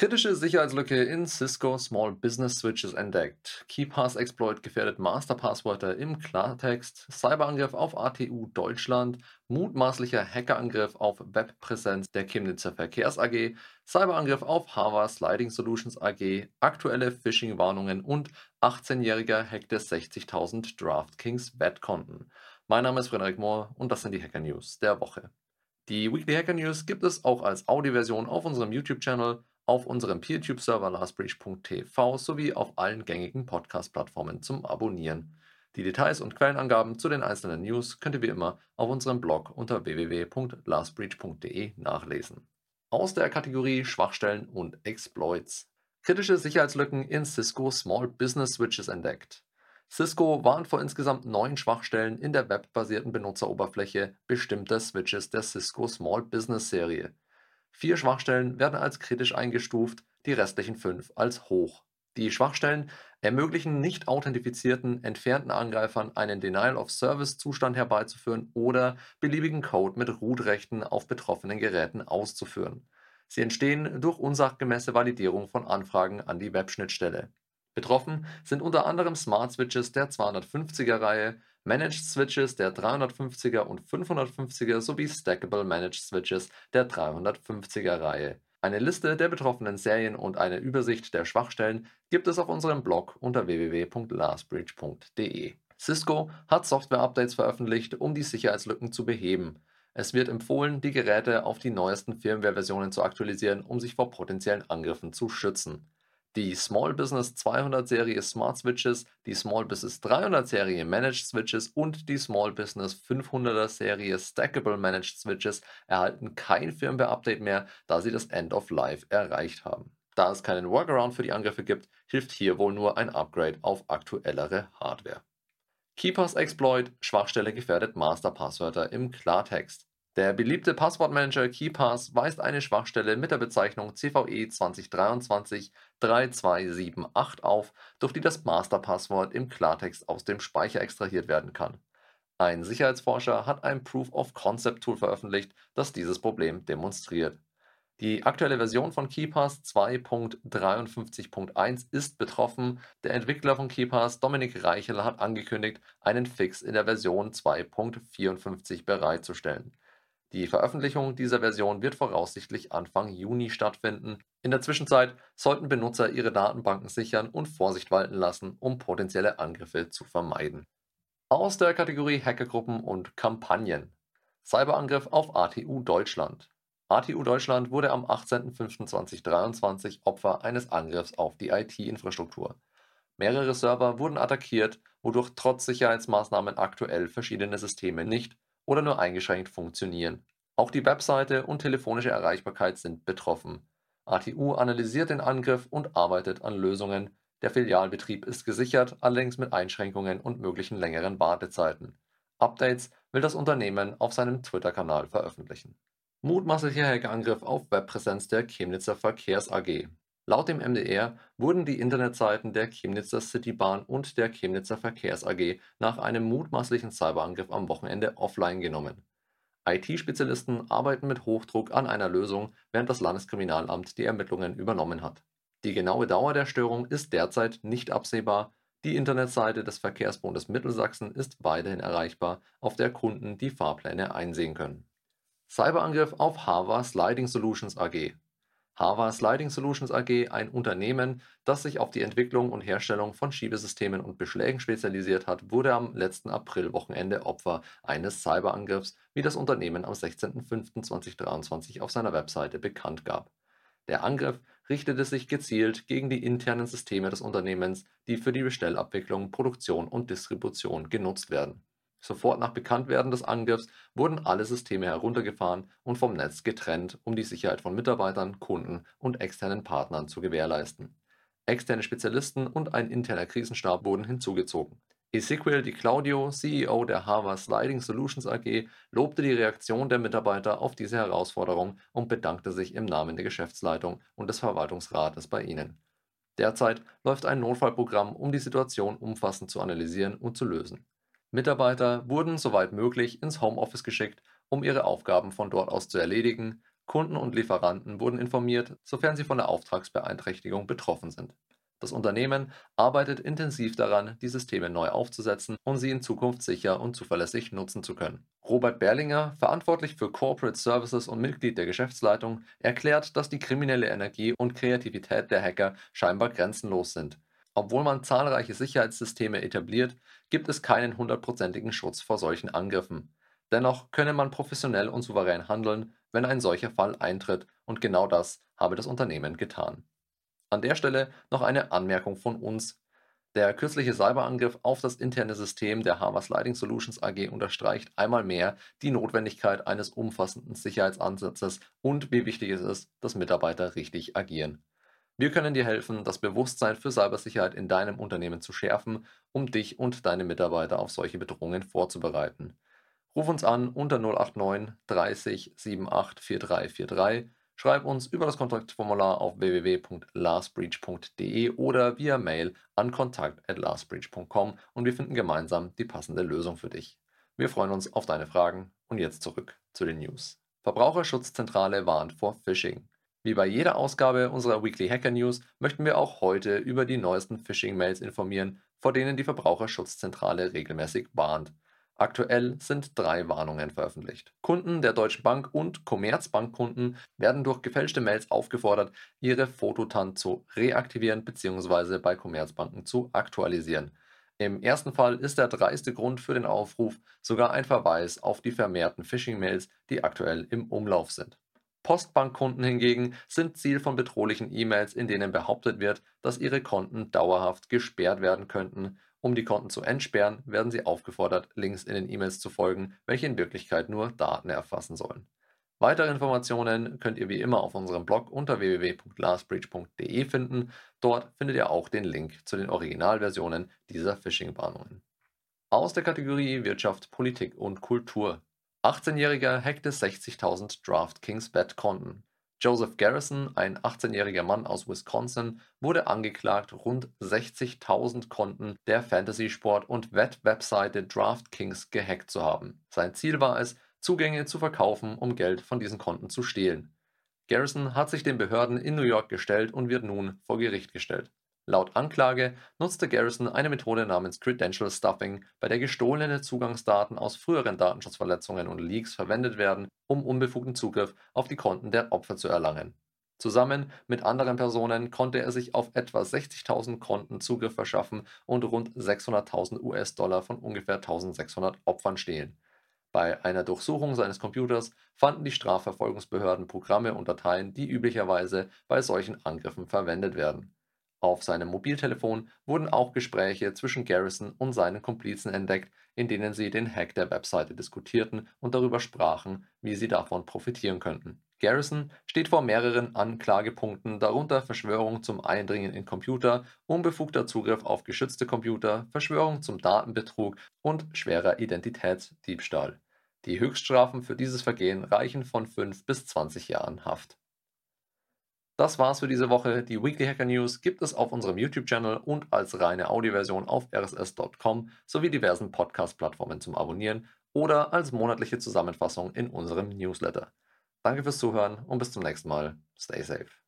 Kritische Sicherheitslücke in Cisco Small Business Switches entdeckt. KeyPass Exploit gefährdet Masterpasswörter im Klartext. Cyberangriff auf ATU Deutschland. Mutmaßlicher Hackerangriff auf Webpräsenz der Chemnitzer Verkehrs AG. Cyberangriff auf Hava Sliding Solutions AG. Aktuelle Phishing-Warnungen und 18-jähriger hackte 60.000 DraftKings Wettkonten. Mein Name ist Frederik Mohr und das sind die Hacker News der Woche. Die Weekly Hacker News gibt es auch als Audioversion auf unserem YouTube-Channel auf unserem PeerTube-Server lastbreach.tv sowie auf allen gängigen Podcast-Plattformen zum Abonnieren. Die Details und Quellenangaben zu den einzelnen News könnt ihr wie immer auf unserem Blog unter www.lastbreach.de nachlesen. Aus der Kategorie Schwachstellen und Exploits. Kritische Sicherheitslücken in Cisco Small Business Switches entdeckt. Cisco warnt vor insgesamt neun Schwachstellen in der webbasierten Benutzeroberfläche bestimmter Switches der Cisco Small Business Serie. Vier Schwachstellen werden als kritisch eingestuft, die restlichen fünf als hoch. Die Schwachstellen ermöglichen nicht authentifizierten, entfernten Angreifern einen Denial-of-Service-Zustand herbeizuführen oder beliebigen Code mit Root-Rechten auf betroffenen Geräten auszuführen. Sie entstehen durch unsachgemäße Validierung von Anfragen an die Webschnittstelle. Betroffen sind unter anderem Smart Switches der 250er-Reihe, Managed Switches der 350er und 550er sowie Stackable Managed Switches der 350er Reihe. Eine Liste der betroffenen Serien und eine Übersicht der Schwachstellen gibt es auf unserem Blog unter www.lastbreach.de. Cisco hat Software-Updates veröffentlicht, um die Sicherheitslücken zu beheben. Es wird empfohlen, die Geräte auf die neuesten Firmware-Versionen zu aktualisieren, um sich vor potenziellen Angriffen zu schützen. Die Small Business 200 Serie Smart Switches, die Small Business 300 Serie Managed Switches und die Small Business 500er Serie Stackable Managed Switches erhalten kein Firmware-Update mehr, da sie das End of Life erreicht haben. Da es keinen Workaround für die Angriffe gibt, hilft hier wohl nur ein Upgrade auf aktuellere Hardware. Keepers Exploit, Schwachstelle gefährdet Masterpasswörter im Klartext. Der beliebte Passwortmanager KeyPass weist eine Schwachstelle mit der Bezeichnung CVE 2023-3278 auf, durch die das Masterpasswort im Klartext aus dem Speicher extrahiert werden kann. Ein Sicherheitsforscher hat ein Proof-of-Concept-Tool veröffentlicht, das dieses Problem demonstriert. Die aktuelle Version von KeyPass 2.53.1 ist betroffen. Der Entwickler von KeyPass, Dominik Reichel, hat angekündigt, einen Fix in der Version 2.54 bereitzustellen. Die Veröffentlichung dieser Version wird voraussichtlich Anfang Juni stattfinden. In der Zwischenzeit sollten Benutzer ihre Datenbanken sichern und Vorsicht walten lassen, um potenzielle Angriffe zu vermeiden. Aus der Kategorie Hackergruppen und Kampagnen. Cyberangriff auf ATU Deutschland. ATU Deutschland wurde am 18.05.2023 Opfer eines Angriffs auf die IT-Infrastruktur. Mehrere Server wurden attackiert, wodurch trotz Sicherheitsmaßnahmen aktuell verschiedene Systeme nicht oder nur eingeschränkt funktionieren. Auch die Webseite und telefonische Erreichbarkeit sind betroffen. ATU analysiert den Angriff und arbeitet an Lösungen. Der Filialbetrieb ist gesichert, allerdings mit Einschränkungen und möglichen längeren Wartezeiten. Updates will das Unternehmen auf seinem Twitter-Kanal veröffentlichen. Mutmaßlicher Hackerangriff auf Webpräsenz der Chemnitzer Verkehrs AG. Laut dem MDR wurden die Internetseiten der Chemnitzer Citybahn und der Chemnitzer Verkehrs AG nach einem mutmaßlichen Cyberangriff am Wochenende offline genommen. IT-Spezialisten arbeiten mit Hochdruck an einer Lösung, während das Landeskriminalamt die Ermittlungen übernommen hat. Die genaue Dauer der Störung ist derzeit nicht absehbar. Die Internetseite des Verkehrsbundes Mittelsachsen ist weiterhin erreichbar, auf der Kunden die Fahrpläne einsehen können. Cyberangriff auf Hava Sliding Solutions AG Hava Sliding Solutions AG ein Unternehmen, das sich auf die Entwicklung und Herstellung von Schiebesystemen und Beschlägen spezialisiert hat, wurde am letzten Aprilwochenende Opfer eines Cyberangriffs, wie das Unternehmen am 16.05.2023 auf seiner Webseite bekannt gab. Der Angriff richtete sich gezielt gegen die internen Systeme des Unternehmens, die für die Bestellabwicklung, Produktion und Distribution genutzt werden Sofort nach Bekanntwerden des Angriffs wurden alle Systeme heruntergefahren und vom Netz getrennt, um die Sicherheit von Mitarbeitern, Kunden und externen Partnern zu gewährleisten. Externe Spezialisten und ein interner Krisenstab wurden hinzugezogen. Ezequiel Di Claudio, CEO der Harvard Sliding Solutions AG, lobte die Reaktion der Mitarbeiter auf diese Herausforderung und bedankte sich im Namen der Geschäftsleitung und des Verwaltungsrates bei ihnen. Derzeit läuft ein Notfallprogramm, um die Situation umfassend zu analysieren und zu lösen. Mitarbeiter wurden soweit möglich ins Homeoffice geschickt, um ihre Aufgaben von dort aus zu erledigen. Kunden und Lieferanten wurden informiert, sofern sie von der Auftragsbeeinträchtigung betroffen sind. Das Unternehmen arbeitet intensiv daran, die Systeme neu aufzusetzen und sie in Zukunft sicher und zuverlässig nutzen zu können. Robert Berlinger, verantwortlich für Corporate Services und Mitglied der Geschäftsleitung, erklärt, dass die kriminelle Energie und Kreativität der Hacker scheinbar grenzenlos sind. Obwohl man zahlreiche Sicherheitssysteme etabliert, gibt es keinen hundertprozentigen Schutz vor solchen Angriffen. Dennoch könne man professionell und souverän handeln, wenn ein solcher Fall eintritt, und genau das habe das Unternehmen getan. An der Stelle noch eine Anmerkung von uns. Der kürzliche Cyberangriff auf das interne System der Harvard Lighting Solutions AG unterstreicht einmal mehr die Notwendigkeit eines umfassenden Sicherheitsansatzes und wie wichtig es ist, dass Mitarbeiter richtig agieren. Wir können dir helfen, das Bewusstsein für Cybersicherheit in deinem Unternehmen zu schärfen, um dich und deine Mitarbeiter auf solche Bedrohungen vorzubereiten. Ruf uns an unter 089 30 78 4343 Schreib uns über das Kontaktformular auf www.lastbreach.de oder via Mail an kontakt@lastbreach.com und wir finden gemeinsam die passende Lösung für dich. Wir freuen uns auf deine Fragen und jetzt zurück zu den News. Verbraucherschutzzentrale warnt vor Phishing. Wie bei jeder Ausgabe unserer Weekly Hacker News möchten wir auch heute über die neuesten Phishing-Mails informieren, vor denen die Verbraucherschutzzentrale regelmäßig warnt. Aktuell sind drei Warnungen veröffentlicht. Kunden der Deutschen Bank und Commerzbankkunden werden durch gefälschte Mails aufgefordert, ihre Fototan zu reaktivieren bzw. bei Commerzbanken zu aktualisieren. Im ersten Fall ist der dreiste Grund für den Aufruf sogar ein Verweis auf die vermehrten Phishing-Mails, die aktuell im Umlauf sind. Postbankkunden hingegen sind Ziel von bedrohlichen E-Mails, in denen behauptet wird, dass ihre Konten dauerhaft gesperrt werden könnten um die Konten zu entsperren, werden Sie aufgefordert, Links in den E-Mails zu folgen, welche in Wirklichkeit nur Daten erfassen sollen. Weitere Informationen könnt ihr wie immer auf unserem Blog unter www.lastbridge.de finden. Dort findet ihr auch den Link zu den Originalversionen dieser Phishing-Warnungen. Aus der Kategorie Wirtschaft, Politik und Kultur. 18-Jähriger hackte 60.000 DraftKings-Bet-Konten. Joseph Garrison, ein 18-jähriger Mann aus Wisconsin, wurde angeklagt, rund 60.000 Konten der Fantasy-Sport- und Wett-Webseite DraftKings gehackt zu haben. Sein Ziel war es, Zugänge zu verkaufen, um Geld von diesen Konten zu stehlen. Garrison hat sich den Behörden in New York gestellt und wird nun vor Gericht gestellt. Laut Anklage nutzte Garrison eine Methode namens Credential Stuffing, bei der gestohlene Zugangsdaten aus früheren Datenschutzverletzungen und Leaks verwendet werden, um unbefugten Zugriff auf die Konten der Opfer zu erlangen. Zusammen mit anderen Personen konnte er sich auf etwa 60.000 Konten Zugriff verschaffen und rund 600.000 US-Dollar von ungefähr 1.600 Opfern stehlen. Bei einer Durchsuchung seines Computers fanden die Strafverfolgungsbehörden Programme und Dateien, die üblicherweise bei solchen Angriffen verwendet werden. Auf seinem Mobiltelefon wurden auch Gespräche zwischen Garrison und seinen Komplizen entdeckt, in denen sie den Hack der Webseite diskutierten und darüber sprachen, wie sie davon profitieren könnten. Garrison steht vor mehreren Anklagepunkten, darunter Verschwörung zum Eindringen in Computer, unbefugter Zugriff auf geschützte Computer, Verschwörung zum Datenbetrug und schwerer Identitätsdiebstahl. Die Höchststrafen für dieses Vergehen reichen von 5 bis 20 Jahren Haft. Das war's für diese Woche. Die Weekly Hacker News gibt es auf unserem YouTube-Channel und als reine Audioversion auf rss.com sowie diversen Podcast-Plattformen zum Abonnieren oder als monatliche Zusammenfassung in unserem Newsletter. Danke fürs Zuhören und bis zum nächsten Mal. Stay safe.